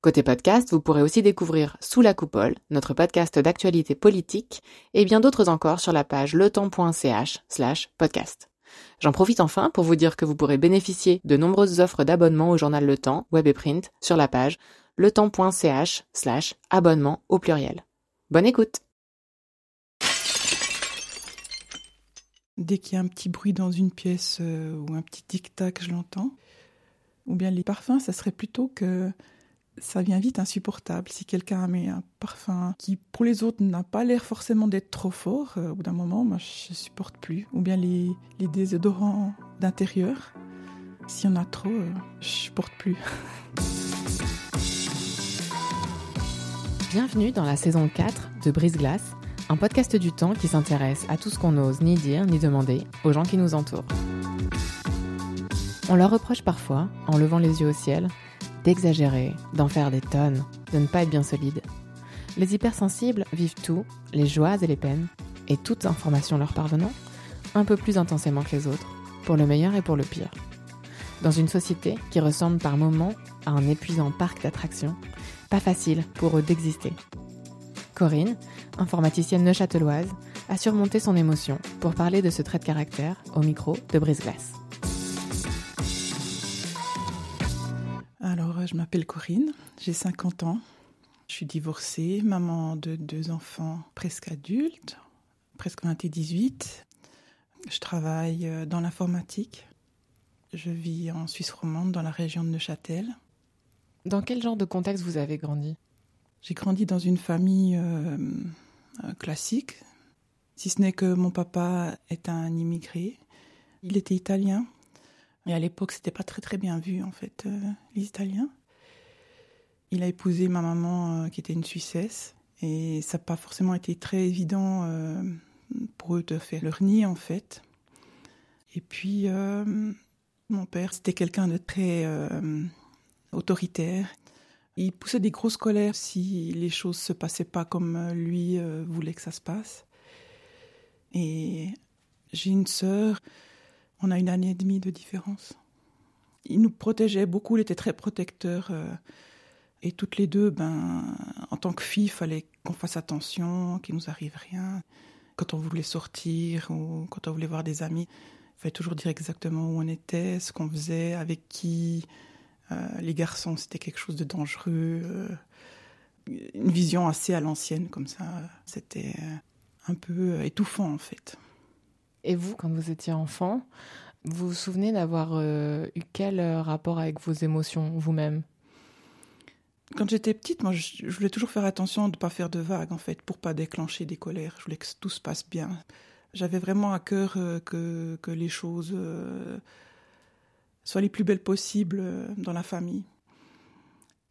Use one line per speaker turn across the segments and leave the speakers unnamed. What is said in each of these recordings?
Côté podcast, vous pourrez aussi découvrir Sous la coupole, notre podcast d'actualité politique, et bien d'autres encore sur la page letemps.ch slash podcast. J'en profite enfin pour vous dire que vous pourrez bénéficier de nombreuses offres d'abonnement au journal Le Temps, web et print, sur la page letemps.ch slash abonnement au pluriel. Bonne écoute
Dès qu'il y a un petit bruit dans une pièce euh, ou un petit tic-tac, je l'entends. Ou bien les parfums, ça serait plutôt que ça vient vite insupportable. Si quelqu'un met un parfum qui, pour les autres, n'a pas l'air forcément d'être trop fort, euh, au bout d'un moment, moi, je supporte plus. Ou bien les, désodorants d'intérieur. S'il y en a trop, euh, je supporte plus.
Bienvenue dans la saison 4 de Brise Glace, un podcast du temps qui s'intéresse à tout ce qu'on n'ose ni dire ni demander aux gens qui nous entourent. On leur reproche parfois, en levant les yeux au ciel, d'exagérer, d'en faire des tonnes, de ne pas être bien solide. Les hypersensibles vivent tout, les joies et les peines, et toutes informations leur parvenant, un peu plus intensément que les autres, pour le meilleur et pour le pire. Dans une société qui ressemble par moments à un épuisant parc d'attractions, pas facile pour eux d'exister. Corinne, informaticienne neuchâteloise, a surmonté son émotion pour parler de ce trait de caractère au micro de Brise-Glace.
Je m'appelle Corinne, j'ai 50 ans. Je suis divorcée, maman de deux enfants presque adultes, presque 20 et 18. Je travaille euh, dans l'informatique. Je vis en Suisse romande, dans la région de Neuchâtel.
Dans quel genre de contexte vous avez grandi?
J'ai grandi dans une famille euh, euh, classique, si ce n'est que mon papa est un immigré. Il était italien, et à l'époque, c'était pas très très bien vu en fait, les Italiens. Il a épousé ma maman euh, qui était une Suissesse et ça n'a pas forcément été très évident euh, pour eux de faire leur nid en fait. Et puis euh, mon père c'était quelqu'un de très autoritaire. Il poussait des grosses colères si les choses se passaient pas comme lui voulait que ça se passe. Et j'ai une sœur, on a une année et demie de différence. Il nous protégeait beaucoup, il était très protecteur. Et toutes les deux, ben, en tant que fille, il fallait qu'on fasse attention, qu'il nous arrive rien. Quand on voulait sortir ou quand on voulait voir des amis, il fallait toujours dire exactement où on était, ce qu'on faisait, avec qui. Euh, les garçons, c'était quelque chose de dangereux. Euh, une vision assez à l'ancienne, comme ça. C'était un peu étouffant, en fait.
Et vous, quand vous étiez enfant, vous vous souvenez d'avoir euh, eu quel rapport avec vos émotions vous-même?
Quand j'étais petite, moi, je, voulais toujours faire attention de ne pas faire de vagues, en fait, pour pas déclencher des colères. Je voulais que tout se passe bien. J'avais vraiment à cœur euh, que, que, les choses euh, soient les plus belles possibles euh, dans la famille.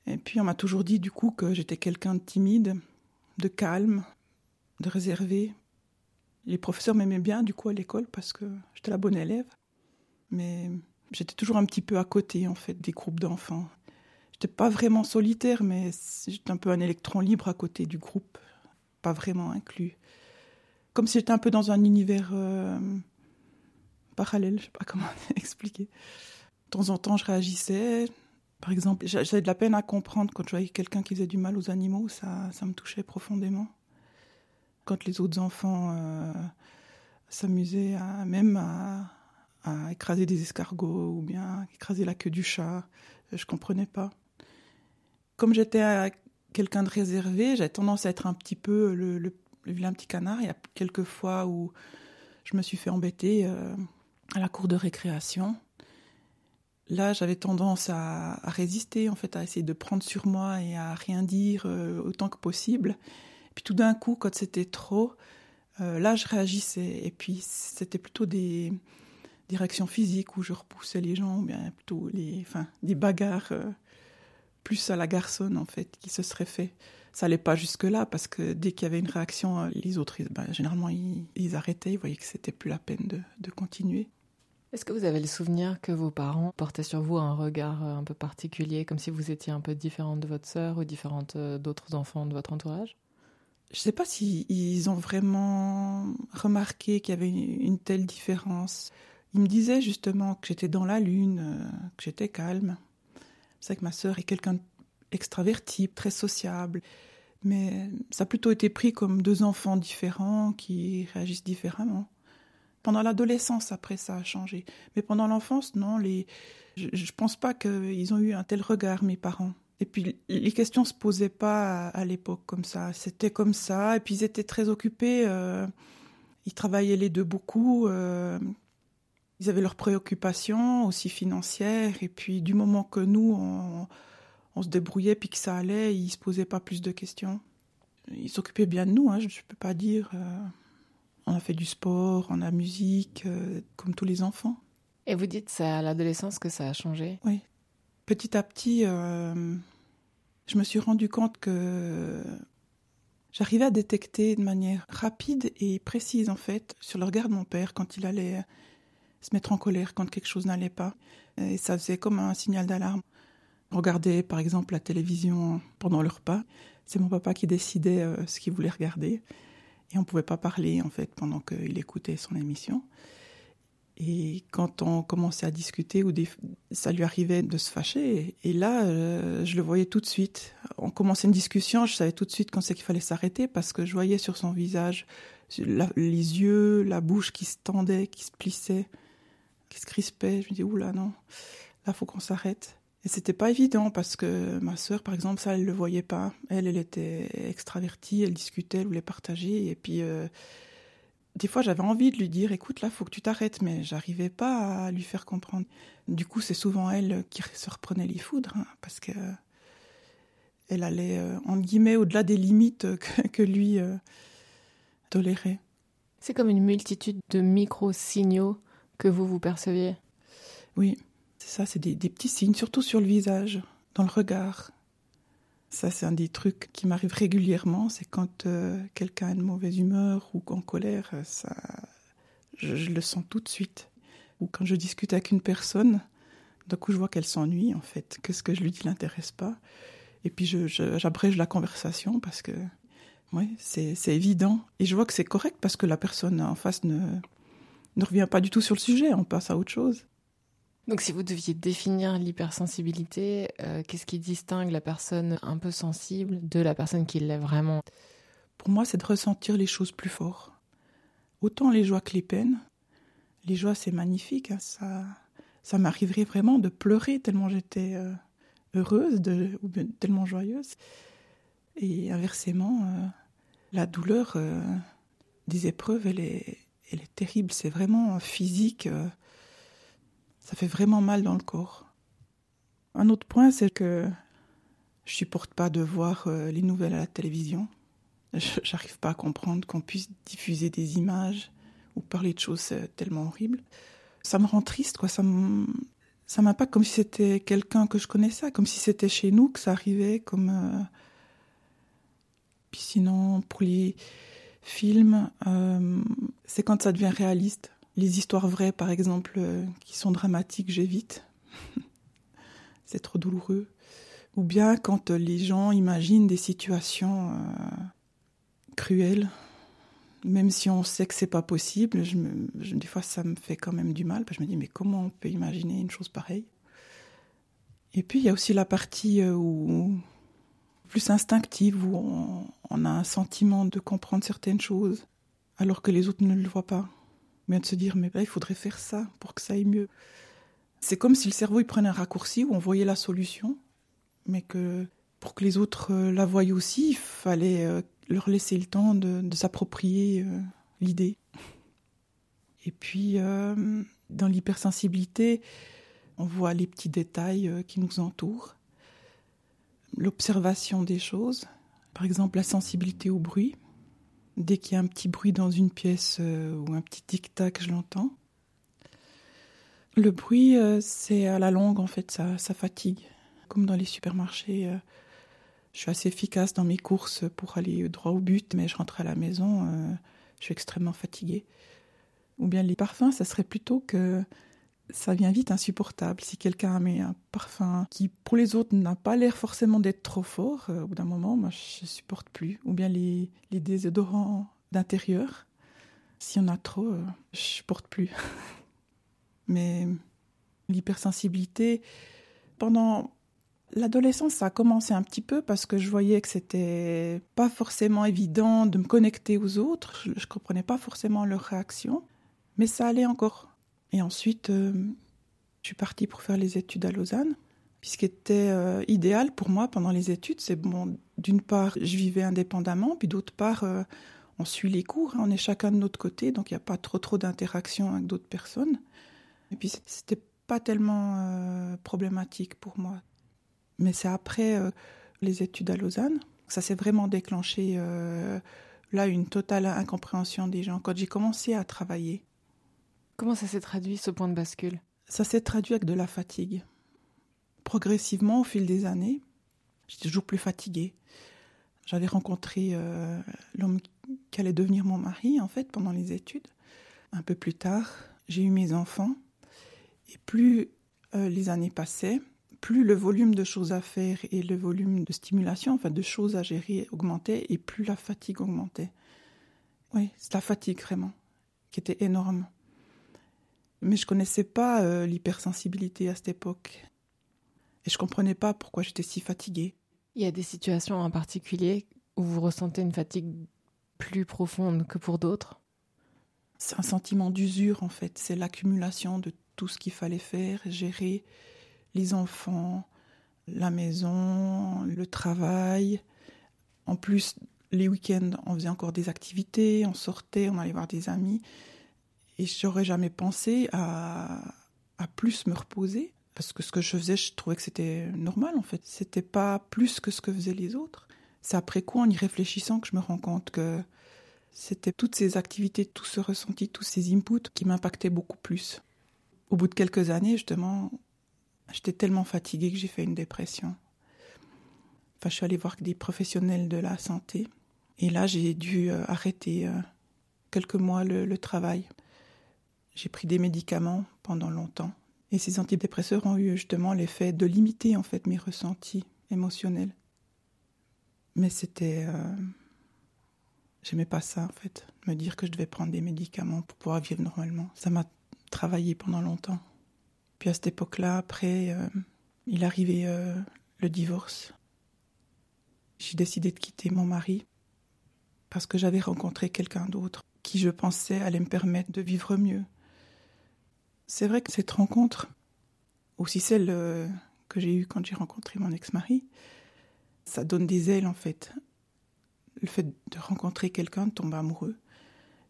Et puis, on m'a toujours dit, du coup, que j'étais quelqu'un de timide, de calme, de réservé. Les professeurs m'aimaient bien, du coup, à l'école, parce que j'étais la bonne élève. Mais j'étais toujours un petit peu à côté, en fait, des groupes d'enfants. J'étais pas vraiment solitaire, mais j'étais un peu un électron libre à côté du groupe, pas vraiment inclus. Comme si j'étais un peu dans un univers euh, parallèle, je sais pas comment expliquer. De temps en temps, je réagissais. Par exemple, j'avais de la peine à comprendre quand je voyais quelqu'un qui faisait du mal aux animaux, ça, ça me touchait profondément. Quand les autres enfants euh, s'amusaient à, même à, à écraser des escargots ou bien écraser la queue du chat, je comprenais pas comme j'étais quelqu'un de réservé, j'avais tendance à être un petit peu le, vilain petit canard. Il y a quelques fois où je me suis fait embêter euh, à la cour de récréation. Là, j'avais tendance à, résister, en fait, à essayer de prendre sur moi et à rien dire euh, autant que possible. puis tout d'un coup, quand c'était trop, euh, là, je réagissais. Et puis, c'était plutôt des, réactions physiques où je repoussais les gens, ou bien plutôt les, enfin, des bagarres plus à la garçonne en fait qui se serait fait. ça allait pas jusque-là parce que dès qu'il y avait une réaction, les autres, ben, généralement, ils, arrêtaient, ils voyaient que c'était plus la peine de, de continuer.
Est-ce que vous avez le souvenir que vos parents portaient sur vous un regard un peu particulier, comme si vous étiez un peu différente de votre sœur ou différente euh, d'autres enfants de votre entourage?
Je ne sais pas s'ils ont vraiment remarqué qu'il y avait une telle différence. Ils me disaient justement que j'étais dans la lune, euh, que j'étais calme. C'est que ma sœur est quelqu'un d'extraverti, très sociable. Mais ça a plutôt été pris comme deux enfants différents qui réagissent différemment. Pendant l'adolescence, après, ça a changé. Mais pendant l'enfance, non, les... je ne pense pas qu'ils ont eu un tel regard, mes parents. Et puis, les questions se posaient pas à, l'époque comme ça. C'était comme ça. Et puis, ils étaient très occupés. Euh, ils travaillaient les deux beaucoup. Euh, ils avaient leurs préoccupations aussi financières. Et puis, du moment que nous, on, se débrouillait puis que ça allait, ils se posaient pas plus de questions. Ils s'occupaient bien de nous, hein, je ne peux pas dire. Euh, on a fait du sport, on a musique, euh, comme tous les enfants.
Et vous dites c'est à l'adolescence que ça a changé
Oui. Petit à petit, euh, je me suis rendu compte que j'arrivais à détecter de manière rapide et précise, en fait, sur le regard de mon père quand il allait se mettre en colère quand quelque chose n'allait pas. Et ça faisait comme un signal d'alarme. Regarder, par exemple, la télévision pendant le repas. C'est mon papa qui décidait euh, ce qu'il voulait regarder. Et on ne pouvait pas parler, en fait, pendant qu'il écoutait son émission. Et quand on commençait à discuter, ou ça lui arrivait de se fâcher, et là, euh, je le voyais tout de suite. On commençait une discussion, je savais tout de suite quand c'est qu'il fallait s'arrêter, parce que je voyais sur son visage les yeux, la bouche qui se tendait, qui se plissait, qui se crispait? Je me dis, oula, non, là, faut qu'on s'arrête. Et c'était pas évident parce que ma sœur, par exemple, ça, elle le voyait pas. Elle, elle était extravertie, elle discutait, elle voulait partager. Et puis, euh, des fois, j'avais envie de lui dire, écoute, là, faut que tu t'arrêtes, mais j'arrivais pas à lui faire comprendre. Du coup, c'est souvent elle qui se reprenait les foudres, hein, parce que elle allait, euh, en guillemets, au-delà des limites que, lui euh, tolérait.
C'est comme une multitude de micro-signaux que vous vous perceviez.
Oui. C'est ça, c'est des, petits signes, surtout sur le visage, dans le regard. Ça, c'est un des trucs qui m'arrive régulièrement, c'est quand euh, quelqu'un a une mauvaise humeur ou en colère, ça, je, le sens tout de suite. Ou quand je discute avec une personne, d'un coup je vois qu'elle s'ennuie en fait, que ce que je lui dis l'intéresse pas? Et puis j'abrège la conversation parce que ouais, c'est évident. Et je vois que c'est correct parce que la personne en face ne, ne revient pas du tout sur le sujet, on passe à autre chose.
Donc si vous deviez définir l'hypersensibilité, euh, qu'est-ce qui distingue la personne un peu sensible de la personne qui l'est vraiment?
Pour moi, c'est de ressentir les choses plus fort. Autant les joies que les peines. Les joies, c'est magnifique. Hein, ça, ça m'arriverait vraiment de pleurer tellement j'étais euh, heureuse de, ou tellement joyeuse. Et inversement, euh, la douleur des épreuves, elle est, elle est terrible. C'est vraiment physique. Ça fait vraiment mal dans le corps. Un autre point, c'est que je supporte pas de voir euh, les nouvelles à la télévision. J'arrive pas à comprendre qu'on puisse diffuser des images ou parler de choses euh, tellement horribles. Ça me rend triste, quoi. Ça ça m'impacte comme si c'était quelqu'un que je connaissais, comme si c'était chez nous que ça arrivait, comme. Euh, puis sinon, pour les films, c'est quand ça devient réaliste. Les histoires vraies, par exemple, euh, qui sont dramatiques, j'évite. c'est trop douloureux. Ou bien quand euh, les gens imaginent des situations euh, cruelles, même si on sait que c'est pas possible, je des fois ça me fait quand même du mal. Je me dis mais comment on peut imaginer une chose pareille? Et puis il y a aussi la partie où plus instinctive où on, a un sentiment de comprendre certaines choses alors que les autres ne le voient pas mais de se dire mais il faudrait faire ça pour que ça aille mieux. C'est comme si le cerveau il prenait un raccourci où on voyait la solution, mais que pour que les autres euh, la voient aussi, il fallait euh, leur laisser le temps de, s'approprier euh, l'idée. Et puis dans l'hypersensibilité, on voit les petits détails qui nous entourent, l'observation des choses, par exemple la sensibilité au bruit. Dès qu'il y a un petit bruit dans une pièce euh, ou un petit tic-tac, je l'entends. Le bruit, euh, c'est à la longue, en fait, ça, ça, fatigue. Comme dans les supermarchés, euh, Je suis assez efficace dans mes courses pour aller droit au but, mais je rentre à la maison, je suis extrêmement fatiguée. Ou bien les parfums, ça serait plutôt que ça vient vite insupportable. Si quelqu'un met un parfum qui, pour les autres, n'a pas l'air forcément d'être trop fort, euh, au bout d'un moment, moi, je supporte plus. Ou bien les, désodorants d'intérieur. S'il y en a trop, euh, je supporte plus. Mais l'hypersensibilité, pendant l'adolescence, ça a commencé un petit peu parce que je voyais que c'était pas forcément évident de me connecter aux autres. Je, je comprenais pas forcément leurs réactions. Mais ça allait encore. Et ensuite, euh, je suis partie pour faire les études à Lausanne. Ce qui était euh, idéal pour moi pendant les études, c'est bon, d'une part, je vivais indépendamment, puis d'autre part, euh, on suit les cours, hein, on est chacun de notre côté, donc il n'y a pas trop trop d'interaction avec d'autres personnes. Et puis c'était pas tellement problématique pour moi. Mais c'est après les études à Lausanne, ça s'est vraiment déclenché là une totale incompréhension des gens. Quand j'ai commencé à travailler,
Comment ça s'est traduit, ce point de bascule?
Ça s'est traduit avec de la fatigue. Progressivement, au fil des années, j'étais toujours plus fatiguée. J'avais rencontré euh, l'homme qui allait devenir mon mari, en fait, pendant les études. Un peu plus tard, j'ai eu mes enfants. Et plus euh, les années passaient, plus le volume de choses à faire et le volume de stimulation, enfin de choses à gérer augmentait, et plus la fatigue augmentait. Oui, c'est la fatigue vraiment, qui était énorme. Mais je connaissais pas euh, l'hypersensibilité à cette époque. Et je comprenais pas pourquoi j'étais si fatiguée.
Il y a des situations en particulier où vous ressentez une fatigue plus profonde que pour d'autres?
C'est un sentiment d'usure en fait. C'est l'accumulation de tout ce qu'il fallait faire, gérer les enfants, la maison, le travail. En plus, les week-ends, on faisait encore des activités, on sortait, on allait voir des amis. Et j'aurais jamais pensé à, plus me reposer. Parce que ce que je faisais, je trouvais que c'était normal en fait. C'était pas plus que ce que faisaient les autres. C'est après quoi, en y réfléchissant, que je me rends compte que c'était toutes ces activités, tout ce ressenti, tous ces inputs qui m'impactaient beaucoup plus. Au bout de quelques années, justement, j'étais tellement fatiguée que j'ai fait une dépression. Enfin, je suis allée voir des professionnels de la santé. Et là, j'ai dû euh, arrêter euh, quelques mois le travail. J'ai pris des médicaments pendant longtemps. Et ces antidépresseurs ont eu justement l'effet de limiter en fait mes ressentis émotionnels. Mais c'était... Euh... J'aimais pas ça en fait, me dire que je devais prendre des médicaments pour pouvoir vivre normalement. Ça m'a travaillé pendant longtemps. Puis à cette époque-là, après, euh, il arrivait euh, le divorce. J'ai décidé de quitter mon mari parce que j'avais rencontré quelqu'un d'autre qui, je pensais, allait me permettre de vivre mieux, c'est vrai que cette rencontre, aussi celle euh, que j'ai eue quand j'ai rencontré mon ex-mari, ça donne des ailes en fait. Le fait de rencontrer quelqu'un, de tomber amoureux,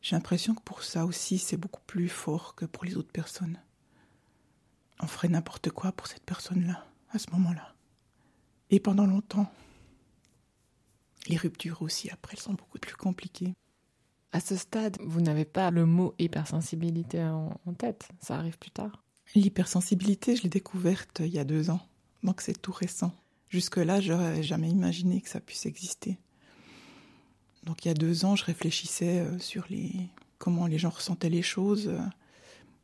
j'ai l'impression que pour ça aussi c'est beaucoup plus fort que pour les autres personnes. On ferait n'importe quoi pour cette personne-là, à ce moment-là. Et pendant longtemps. Les ruptures aussi, après, elles sont beaucoup plus compliquées.
À ce stade, vous n'avez pas le mot hypersensibilité en, tête, ça arrive plus tard.
L'hypersensibilité, je l'ai découverte il y a deux ans, donc c'est tout récent. Jusque-là, j'aurais jamais imaginé que ça puisse exister. Donc il y a deux ans, je réfléchissais euh, sur les comment les gens ressentaient les choses.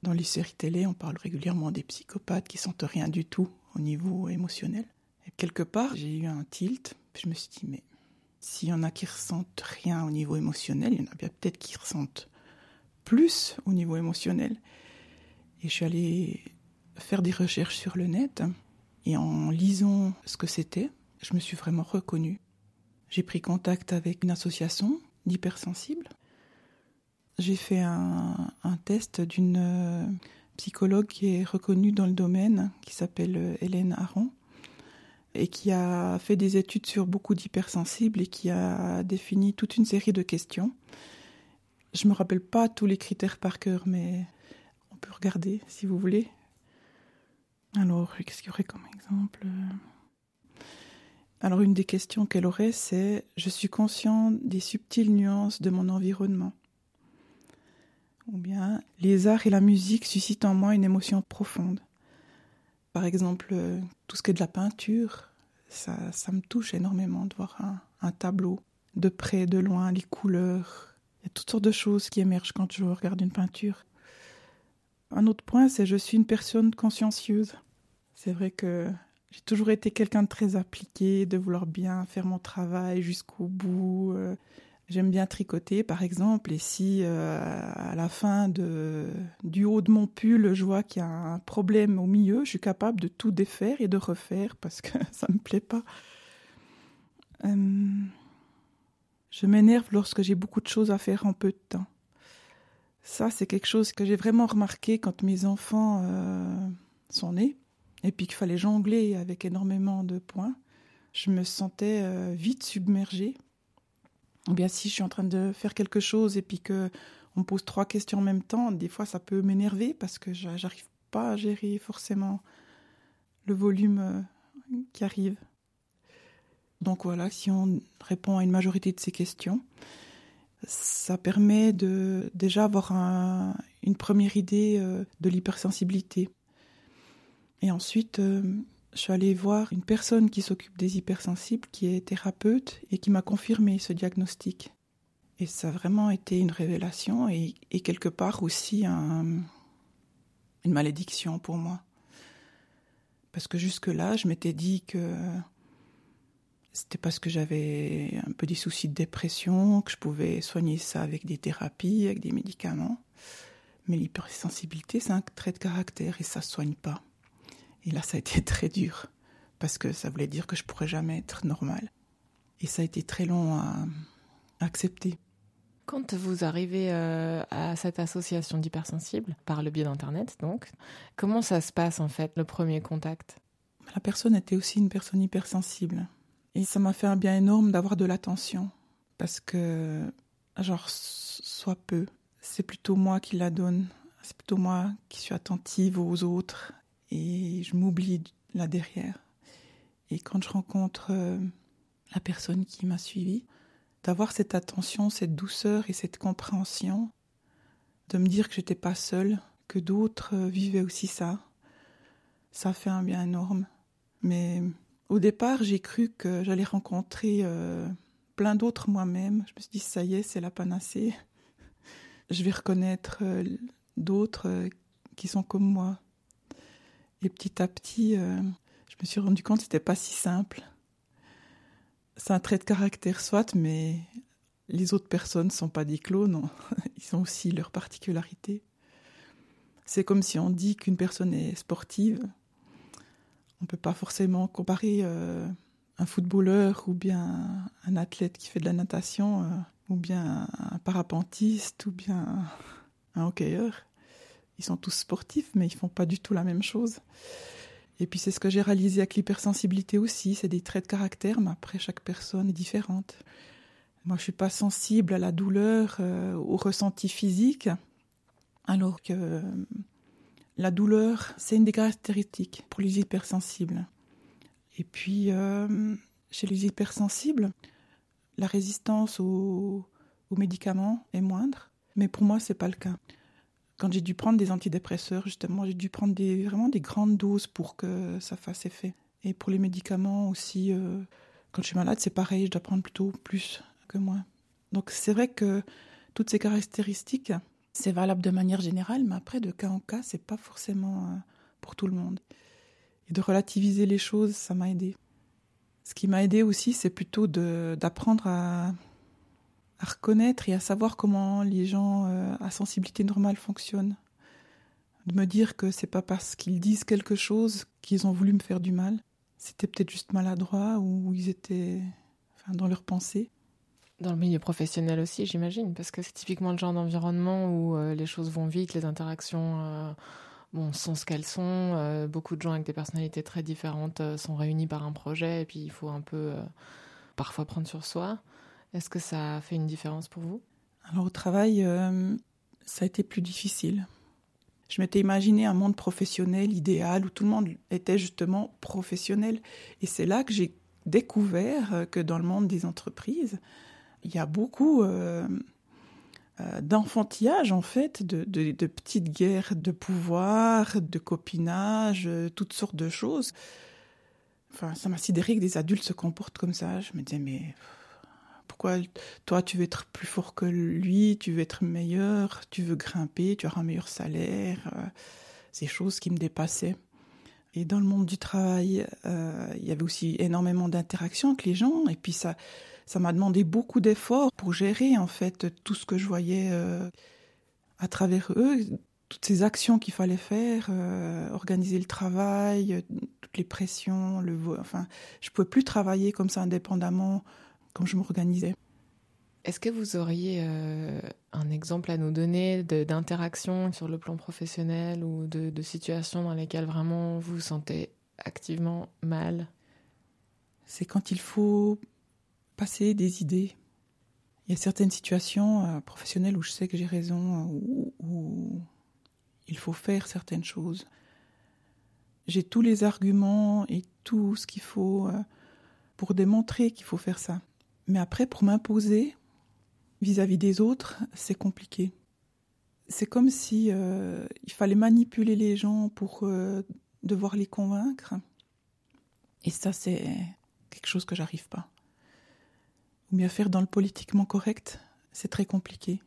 Dans les séries télé, on parle régulièrement des psychopathes qui sentent rien du tout au niveau émotionnel. Et quelque part, j'ai eu un tilt, puis je me suis dit mais s'il y en a qui ressentent rien au niveau émotionnel, il y en a peut-être qui ressentent plus au niveau émotionnel. Et je suis allée faire des recherches sur le net et en lisant ce que c'était, je me suis vraiment reconnue. J'ai pris contact avec une association d'hypersensibles. J'ai fait un, un test d'une euh, psychologue qui est reconnue dans le domaine, qui s'appelle euh, Hélène Aron et qui a fait des études sur beaucoup d'hypersensibles et qui a défini toute une série de questions. Je me rappelle pas tous les critères par cœur, mais on peut regarder si vous voulez. Alors, qu'est-ce qu'il y aurait comme exemple? Alors, une des questions qu'elle aurait, c'est Je suis conscient des subtiles nuances de mon environnement. Ou bien Les arts et la musique suscitent en moi une émotion profonde. Par exemple, tout ce qui est de la peinture, Ça, ça me touche énormément de voir un, un tableau de près, de loin, les couleurs. Il y a toutes sortes de choses qui émergent quand je regarde une peinture. Un autre point, c'est je suis une personne consciencieuse. C'est vrai que j'ai toujours été quelqu'un de très appliqué, de vouloir bien faire mon travail jusqu'au bout. J'aime bien tricoter, par exemple, et si euh, à la fin du haut de mon pull, je vois qu'il y a un problème au milieu, je suis capable de tout défaire et de refaire parce que ça me plaît pas. Euh, je m'énerve lorsque j'ai beaucoup de choses à faire en peu de temps. Ça, c'est quelque chose que j'ai vraiment remarqué quand mes enfants euh, sont nés et puis qu'il fallait jongler avec énormément de points. Je me sentais vite submergée ou bien si je suis en train de faire quelque chose et puis que on me pose trois questions en même temps, des fois ça peut m'énerver parce que j'arrive pas à gérer forcément le volume euh, qui arrive. Donc voilà, si on répond à une majorité de ces questions, ça permet de déjà avoir un, une première idée euh, de l'hypersensibilité. Et ensuite, euh, je suis allée voir une personne qui s'occupe des hypersensibles, qui est thérapeute, et qui m'a confirmé ce diagnostic. Et ça a vraiment été une révélation et, quelque part aussi un, une malédiction pour moi. Parce que jusque-là, je m'étais dit que c'était parce que j'avais un peu des soucis de dépression, que je pouvais soigner ça avec des thérapies, avec des médicaments. Mais l'hypersensibilité, c'est un trait de caractère et ça ne soigne pas. Et là, ça a été très dur, parce que ça voulait dire que je pourrais jamais être normale. Et ça a été très long à, accepter.
Quand vous arrivez euh, à cette association d'hypersensibles, par le biais d'Internet donc, comment ça se passe en fait, le premier contact?
La personne était aussi une personne hypersensible. Et ça m'a fait un bien énorme d'avoir de l'attention. Parce que, genre, soit peu, c'est plutôt moi qui la donne. C'est plutôt moi qui suis attentive aux autres et je m'oublie là derrière. Et quand je rencontre euh, la personne qui m'a suivi, d'avoir cette attention, cette douceur et cette compréhension, de me dire que j'étais pas seule, que d'autres euh, vivaient aussi ça, ça fait un bien énorme. Mais au départ, j'ai cru que j'allais rencontrer euh, plein d'autres moi-même. Je me suis dit, ça y est, c'est la panacée. Je vais reconnaître d'autres qui sont comme moi. Et petit à petit, euh, je me suis rendu compte que c'était pas si simple. C'est un trait de caractère soit, mais les autres personnes ne sont pas des clones, ils ont aussi leurs particularités. C'est comme si on dit qu'une personne est sportive. On ne peut pas forcément comparer euh, un footballeur ou bien un athlète qui fait de la natation, euh, ou bien un parapentiste, ou bien un hockeyeur ils sont tous sportifs, mais ils font pas du tout la même chose. Et puis c'est ce que j'ai réalisé avec l'hypersensibilité aussi, c'est des traits de caractère, mais après chaque personne est différente. Moi, je suis pas sensible à la douleur, euh, au ressenti physique, alors que euh, la douleur, c'est une des caractéristiques pour les hypersensibles. Et puis, euh, chez les hypersensibles, la résistance aux, aux médicaments est moindre, mais pour moi, c'est pas le cas quand j'ai dû prendre des antidépresseurs, justement, j'ai dû prendre vraiment des grandes doses pour que ça fasse effet. Et pour les médicaments aussi, euh, quand je suis malade, c'est pareil, je dois prendre plutôt plus que moins. Donc c'est vrai que toutes ces caractéristiques, c'est valable de manière générale, mais après, de cas en cas, c'est pas forcément euh, pour tout le monde. Et de relativiser les choses, ça m'a aidé. Ce qui m'a aidé aussi, c'est plutôt d'apprendre à à reconnaître et à savoir comment les gens euh, à sensibilité normale fonctionnent. De me dire que c'est pas parce qu'ils disent quelque chose qu'ils ont voulu me faire du mal. C'était peut-être juste maladroit ou ils étaient dans leur pensée.
Dans le milieu professionnel aussi, j'imagine, parce que c'est typiquement le genre d'environnement où euh, les choses vont vite, les interactions euh, bon, sont ce qu'elles sont. beaucoup de gens avec des personnalités très différentes sont réunis par un projet et puis il faut un peu parfois prendre sur soi. Est-ce que ça a fait une différence pour vous?
Alors au travail, euh, ça a été plus difficile. Je m'étais imaginé un monde professionnel idéal où tout le monde était justement professionnel. Et c'est là que j'ai découvert que dans le monde des entreprises, il y a beaucoup euh, euh, d'enfantillage en fait, de, de, petites guerres de pouvoir, de copinage, toutes sortes de choses. Enfin, ça m'a sidéré que des adultes se comportent comme ça. Je me disais, mais toi, tu veux être plus fort que lui, tu veux être meilleur, tu veux grimper, tu auras un meilleur salaire euh, Ces choses qui me dépassaient. Et dans le monde du travail, euh, il y avait aussi énormément d'interactions avec les gens. Et puis ça, ça m'a demandé beaucoup d'efforts pour gérer en fait tout ce que je voyais euh, à travers eux, toutes ces actions qu'il fallait faire, organiser le travail, toutes les pressions, le, enfin, je pouvais plus travailler comme ça indépendamment comme je m'organisais.
Est-ce que vous auriez euh, un exemple à nous donner d'interaction sur le plan professionnel ou de, de, situations dans lesquelles vraiment vous vous sentez activement mal?
C'est quand il faut passer des idées. Il y a certaines situations euh, professionnelles où je sais que j'ai raison, où, où, il faut faire certaines choses. J'ai tous les arguments et tout ce qu'il faut euh, pour démontrer qu'il faut faire ça. Mais après, pour m'imposer vis-à-vis des autres, c'est compliqué. C'est comme si euh, il fallait manipuler les gens pour euh, devoir les convaincre. Et ça, c'est quelque chose que j'arrive pas. Ou bien faire dans le politiquement correct, c'est très compliqué.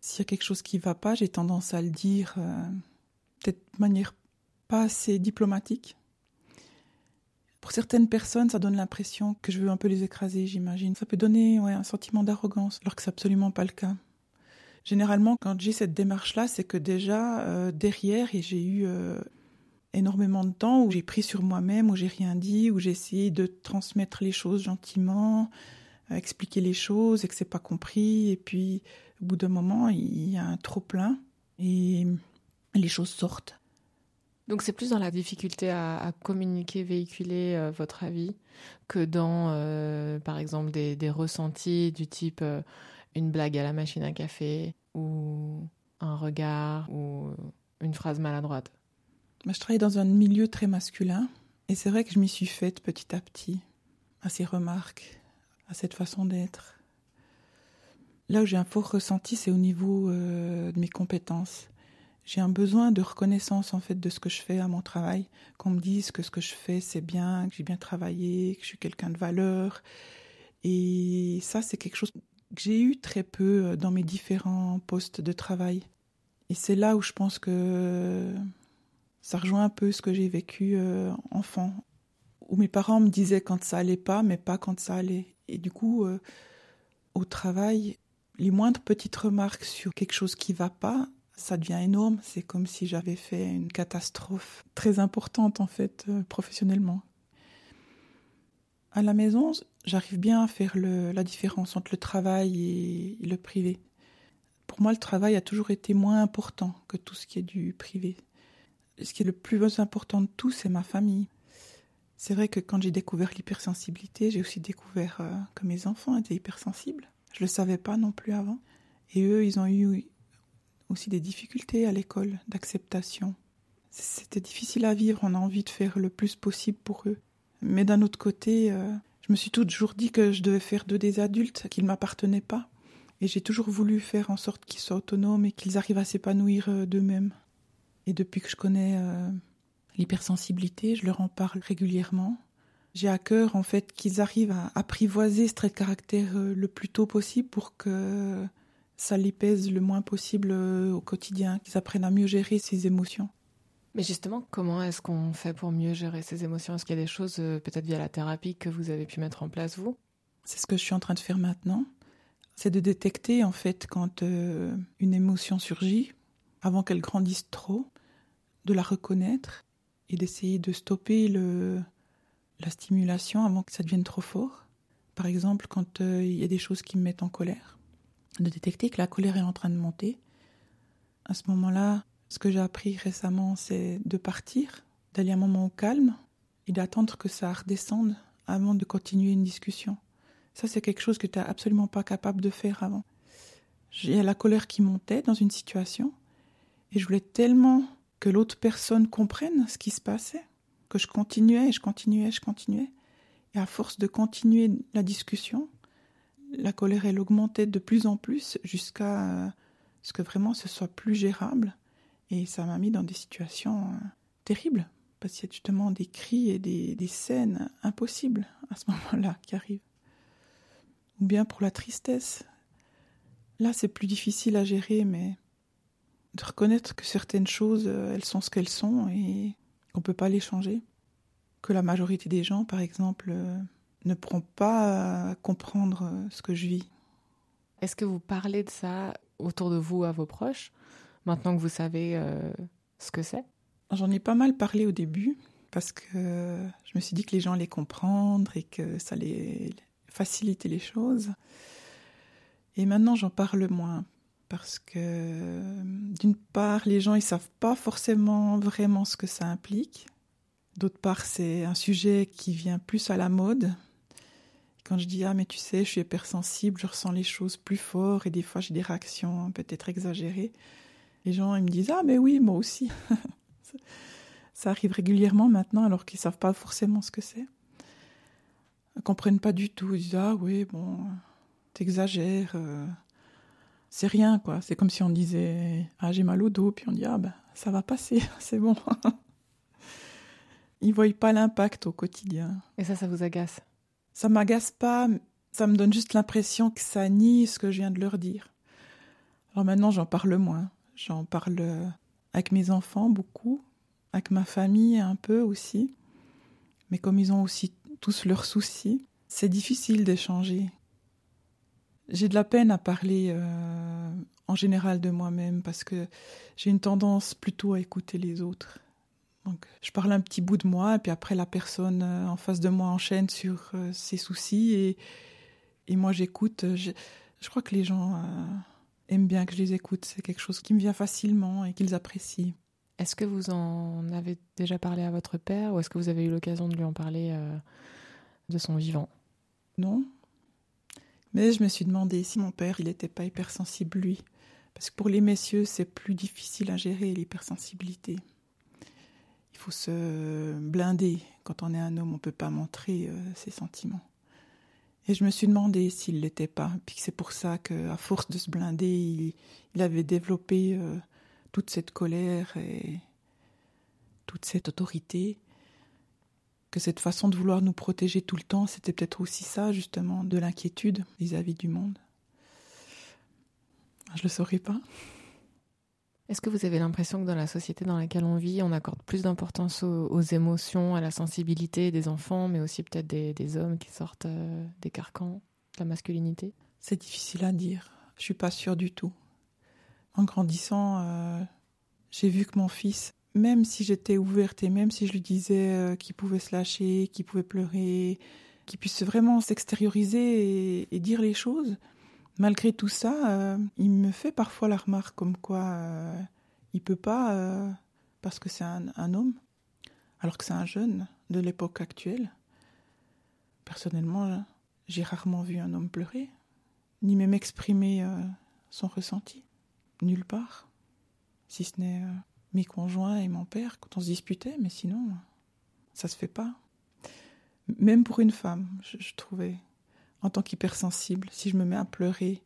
S'il y a quelque chose qui va pas, j'ai tendance à le dire euh, peut-être de manière pas assez diplomatique. Pour certaines personnes, ça donne l'impression que je veux un peu les écraser, j'imagine. Ça peut donner un sentiment d'arrogance, alors que c'est absolument pas le cas. Généralement, quand j'ai cette démarche-là, c'est que déjà euh, derrière, et j'ai eu euh, énormément de temps où j'ai pris sur moi-même, où j'ai rien dit, où j'ai essayé de transmettre les choses gentiment, euh, expliquer les choses, et que c'est pas compris. Et puis, au bout d'un moment, il y a un trop plein et les choses sortent.
Donc c'est plus dans la difficulté à, communiquer, véhiculer euh, votre avis que dans, euh, par exemple, des, ressentis du type euh, une blague à la machine à café ou un regard ou une phrase maladroite.
Je travaille dans un milieu très masculin et c'est vrai que je m'y suis faite petit à petit à ces remarques, à cette façon d'être. Là où j'ai un fort ressenti, c'est au niveau de mes compétences j'ai un besoin de reconnaissance en fait de ce que je fais à mon travail, qu'on me dise que ce que je fais c'est bien, que j'ai bien travaillé, que je suis quelqu'un de valeur. Et ça c'est quelque chose que j'ai eu très peu euh, dans mes différents postes de travail. Et c'est là où je pense que ça rejoint un peu ce que j'ai vécu euh, enfant, où mes parents me disaient quand ça allait pas, mais pas quand ça allait. Et du coup, euh, au travail, les moindres petites remarques sur quelque chose qui va pas, ça devient énorme. C'est comme si j'avais fait une catastrophe très importante en fait euh, professionnellement. À la maison, j'arrive bien à faire la différence entre le travail et, le privé. Pour moi, le travail a toujours été moins important que tout ce qui est du privé. Ce qui est le plus important de tout, c'est ma famille. C'est vrai que quand j'ai découvert l'hypersensibilité, j'ai aussi découvert euh, que mes enfants étaient hypersensibles. Je le savais pas non plus avant. Et eux, ils ont eu aussi des difficultés à l'école d'acceptation. C'était difficile à vivre, on a envie de faire le plus possible pour eux. Mais d'un autre côté, euh, je me suis toujours dit que je devais faire d'eux des adultes, qu'ils ne m'appartenaient pas. Et j'ai toujours voulu faire en sorte qu'ils soient autonomes et qu'ils arrivent à s'épanouir euh, d'eux-mêmes. Et depuis que je connais euh, l'hypersensibilité, je leur en parle régulièrement. J'ai à cœur en fait qu'ils arrivent à apprivoiser ce trait de caractère le plus tôt possible pour que ça les pèse le moins possible euh, au quotidien, qu'ils apprennent à mieux gérer ses émotions.
Mais justement, comment est-ce qu'on fait pour mieux gérer ses émotions? Est-ce qu'il y a des choses, euh, peut-être via la thérapie, que vous avez pu mettre en place, vous?
C'est ce que je suis en train de faire maintenant. C'est de détecter, en fait, quand euh, une émotion surgit, avant qu'elle grandisse trop, de la reconnaître et d'essayer de stopper le, la stimulation avant que ça devienne trop fort. Par exemple, quand euh, il y a des choses qui me mettent en colère de détecter que la colère est en train de monter. À ce moment-là, ce que j'ai appris récemment, c'est de partir, d'aller un moment au calme et d'attendre que ça redescende avant de continuer une discussion. Ça, c'est quelque chose que tu n'es absolument pas capable de faire avant. J'ai la colère qui montait dans une situation et je voulais tellement que l'autre personne comprenne ce qui se passait que je continuais je continuais je continuais. Et à force de continuer la discussion, la colère, elle augmentait de plus en plus jusqu'à ce que vraiment ce soit plus gérable. Et ça m'a mis dans des situations euh, terribles. Parce qu'il y a justement des cris et des, des scènes impossibles à ce moment-là qui arrivent. Ou bien pour la tristesse. Là, c'est plus difficile à gérer, mais de reconnaître que certaines choses, euh, elles sont ce qu'elles sont et qu'on ne peut pas les changer. Que la majorité des gens, par exemple, euh, ne pourront pas comprendre euh, ce que je vis.
Est-ce que vous parlez de ça autour de vous à vos proches, maintenant que vous savez ce que c'est?
J'en ai pas mal parlé au début, parce que je me suis dit que les gens allaient comprendre et que ça allait faciliter les choses. Et maintenant, j'en parle moins, parce que d'une part, les gens ils savent pas forcément vraiment ce que ça implique. D'autre part, c'est un sujet qui vient plus à la mode. Quand je dis ah mais tu sais, je suis hypersensible, je ressens les choses plus fort et des fois j'ai des réactions peut-être exagérées. Les gens ils me disent ah mais oui moi aussi. ça arrive régulièrement maintenant alors qu'ils savent pas forcément ce que c'est. Ils comprennent pas du tout. Ils disent ah oui bon t'exagères. Euh, c'est rien, quoi. C'est comme si on disait Ah, j'ai mal au dos, puis on dit Ah, ben, ça va passer, c'est bon. Ils voient pas l'impact au quotidien.
Et ça, ça vous agace?
Ça m'agace pas, ça me donne juste l'impression que ça nie ce que je viens de leur dire. Alors maintenant, j'en parle moins. J'en parle avec mes enfants beaucoup, avec ma famille un peu aussi. Mais comme ils ont aussi tous leurs soucis, c'est difficile d'échanger. J'ai de la peine à parler euh, en général de moi-même parce que j'ai une tendance plutôt à écouter les autres. Donc, je parle un petit bout de moi et puis après la personne euh, en face de moi enchaîne sur euh, ses soucis et, et moi j'écoute. Je, je, crois que les gens aiment bien que je les écoute. C'est quelque chose qui me vient facilement et qu'ils apprécient.
Est-ce que vous en avez déjà parlé à votre père ou est-ce que vous avez eu l'occasion de lui en parler de son vivant?
Non, mais je me suis demandé si mon père, il n'était pas hypersensible, lui. Parce que pour les messieurs, c'est plus difficile à gérer l'hypersensibilité. Il faut se blinder. Quand on est un homme, on ne peut pas montrer euh, ses sentiments. Et je me suis demandé s'il l'était pas. Puis c'est pour ça qu'à force de se blinder, il, avait développé euh, toute cette colère et toute cette autorité que cette façon de vouloir nous protéger tout le temps, c'était peut-être aussi ça, justement, de l'inquiétude vis-à-vis du monde. Je le saurais pas.
Est-ce que vous avez l'impression que dans la société dans laquelle on vit, on accorde plus d'importance aux, émotions, à la sensibilité des enfants, mais aussi peut-être des, hommes qui sortent euh, des carcans de la masculinité?
C'est difficile à dire. Je suis pas sûre du tout. En grandissant, euh, j'ai vu que mon fils même si j'étais ouverte et même si je lui disais euh, qu'il pouvait se lâcher, qu'il pouvait pleurer, qu'il puisse vraiment s'extérioriser et, dire les choses, malgré tout ça, euh, il me fait parfois la remarque comme quoi euh, il peut pas parce que c'est un, homme, alors que c'est un jeune de l'époque actuelle. Personnellement, j'ai rarement vu un homme pleurer, ni même exprimer son ressenti, nulle part, si ce n'est mes conjoints et mon père quand on se disputait, mais sinon, ça se fait pas. Même pour une femme, je, trouvais, en tant qu'hypersensible, si je me mets à pleurer,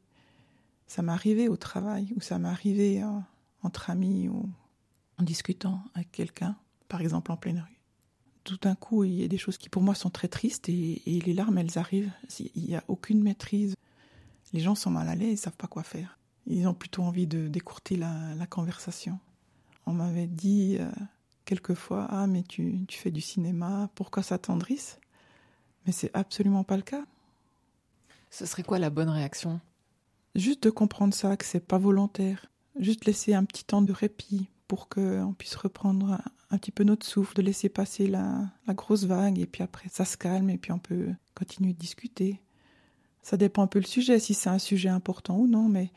ça m'arrivait au travail ou ça m'arrivait euh, entre amis ou en discutant avec quelqu'un, par exemple en pleine rue. Tout d'un coup, il y a des choses qui pour moi sont très tristes et, les larmes, elles arrivent. Il n'y a aucune maîtrise. Les gens sont mal à l'aise, ils savent pas quoi faire. Ils ont plutôt envie de d'écourter la conversation. On m'avait dit euh, quelquefois Ah, mais tu, tu fais du cinéma, pourquoi ça tendrisse? Mais c'est absolument pas le cas.
Ce serait quoi la bonne réaction?
Juste de comprendre ça, que c'est pas volontaire. Juste laisser un petit temps de répit pour qu'on puisse reprendre un, petit peu notre souffle, de laisser passer la, la grosse vague, et puis après ça se calme, et puis on peut continuer de discuter. Ça dépend un peu le sujet, si c'est un sujet important ou non, mais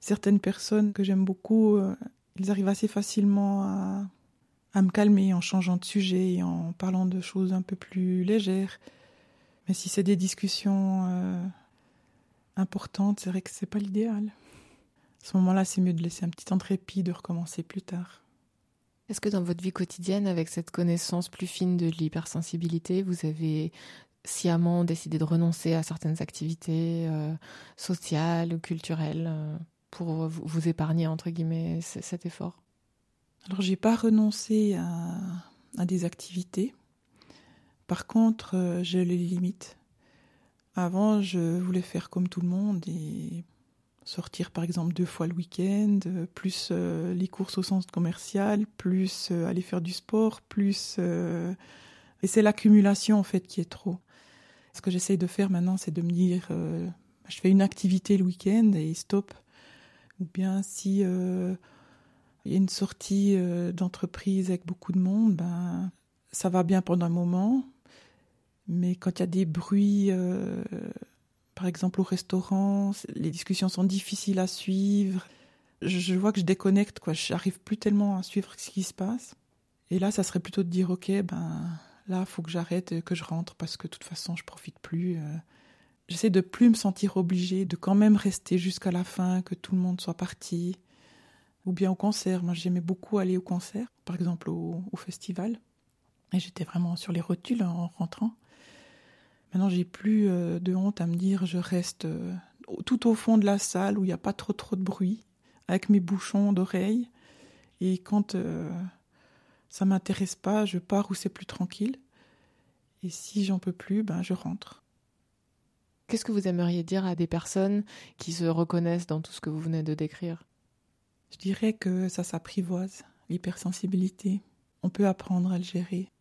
certaines personnes que j'aime beaucoup, euh, ils arrivent assez facilement à, me calmer en changeant de sujet et en parlant de choses un peu plus légères. Mais si c'est des discussions euh, importantes, c'est vrai que c'est pas l'idéal. À ce moment-là, c'est mieux de laisser un petit temps de répit, de recommencer plus tard.
Est-ce que dans votre vie quotidienne, avec cette connaissance plus fine de l'hypersensibilité, vous avez sciemment décidé de renoncer à certaines activités euh, sociales ou culturelles euh, pour vous épargner, entre guillemets, cet effort?
Alors, j'ai pas renoncé à, à des activités. Par contre, euh, j'ai les limites. Avant, je voulais faire comme tout le monde et sortir par exemple deux fois le week-end, euh, plus euh, les courses au centre commercial, plus aller faire du sport, plus... Et c'est l'accumulation en fait qui est trop. Ce que j'essaye de faire maintenant, c'est de me dire, je fais une activité le week-end et stop. Ou bien si il y a une sortie euh, d'entreprise avec beaucoup de monde, ben, ça va bien pendant un moment. Mais quand il y a des bruits, euh, par exemple au restaurant, les discussions sont difficiles à suivre. Je, vois que je déconnecte, quoi. Je n'arrive plus tellement à suivre ce qui se passe. Et là, ça serait plutôt de dire, ok, ben là, faut que j'arrête, que je rentre parce que de toute façon, je profite plus. Euh. J'essaie de plus me sentir obligée, de quand même rester jusqu'à la fin, que tout le monde soit parti ou bien au concert. Moi, j'aimais beaucoup aller au concert, par exemple au, festival. Et j'étais vraiment sur les rotules en rentrant. Maintenant, j'ai plus euh, de honte à me dire je reste euh, tout au fond de la salle où il n'y a pas trop trop de bruit, avec mes bouchons d'oreilles. Et quand euh, ça m'intéresse pas, je pars où c'est plus tranquille. Et si j'en peux plus, ben je rentre.
Qu'est-ce que vous aimeriez dire à des personnes qui se reconnaissent dans tout ce que vous venez de décrire?
Je dirais que ça s'apprivoise, l'hypersensibilité. On peut apprendre à le gérer.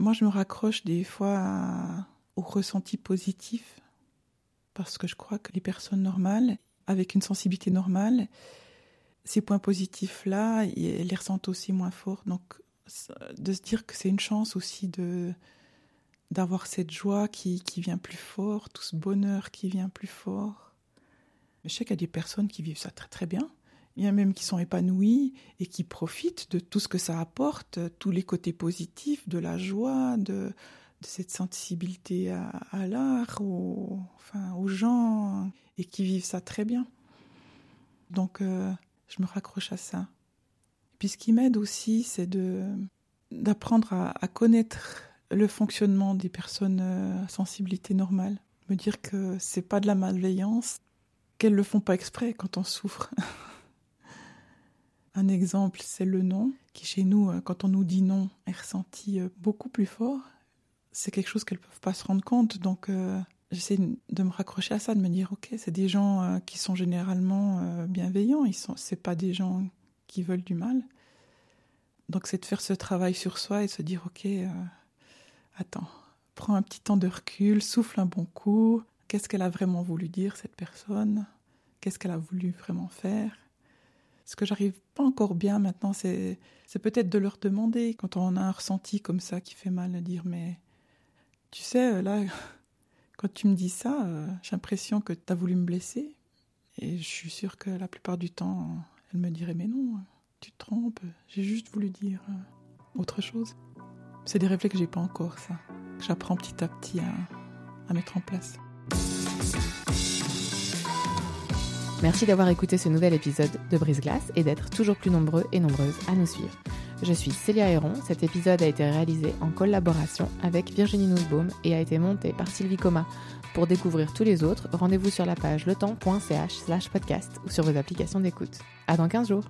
Moi, je me raccroche des fois au ressenti positif, parce que je crois que les personnes normales, avec une sensibilité normale, ces points positifs-là, elles les ressentent aussi moins fort. Donc, de se dire que c'est une chance aussi de d'avoir cette joie qui, qui vient plus fort, tout ce bonheur qui vient plus fort. Je sais qu'il y a des personnes qui vivent ça très très bien, il y a même qui sont épanouis et qui profitent de tout ce que ça apporte, tous les côtés positifs, de la joie, de, cette sensibilité à, l'art, aux, enfin, aux gens, et qui vivent ça très bien. Donc, euh, je me raccroche à ça. Puis ce qui m'aide aussi, c'est de d'apprendre à, connaître le fonctionnement des personnes à euh, sensibilité normale. Me dire que c'est pas de la malveillance, qu'elles le font pas exprès quand on souffre. Un exemple, c'est le non, qui chez nous, euh, quand on nous dit non, est ressenti beaucoup plus fort. C'est quelque chose qu'elles peuvent pas se rendre compte. Donc, euh, j'essaie de me raccrocher à ça, de me dire, OK, c'est des gens qui sont généralement bienveillants. Ils sont, c'est pas des gens qui veulent du mal. Donc, c'est de faire ce travail sur soi et se dire, OK, attends, prends un petit temps de recul, souffle un bon coup. Qu'est-ce qu'elle a vraiment voulu dire, cette personne? Qu'est-ce qu'elle a voulu vraiment faire? Ce que j'arrive pas encore bien maintenant, c'est, c'est peut-être de leur demander, quand on a un ressenti comme ça qui fait mal, de dire Mais tu sais, là, quand tu me dis ça, euh, j'ai l'impression que tu as voulu me blesser. Et je suis sûre que la plupart du temps, elle me dirait Mais non, tu te trompes, j'ai juste voulu dire euh, autre chose. C'est des réflexes que j'ai pas encore, ça, que j'apprends petit à petit à mettre en place.
Merci d'avoir écouté ce nouvel épisode de Brise Glace et d'être toujours plus nombreux et nombreuses à nous suivre. Je suis Célia Héron. Cet épisode a été réalisé en collaboration avec Virginie Nussbaum et a été monté par Sylvie Coma. Pour découvrir tous les autres, rendez-vous sur la page letemps.ch slash podcast ou sur vos applications d'écoute. À dans 15 jours!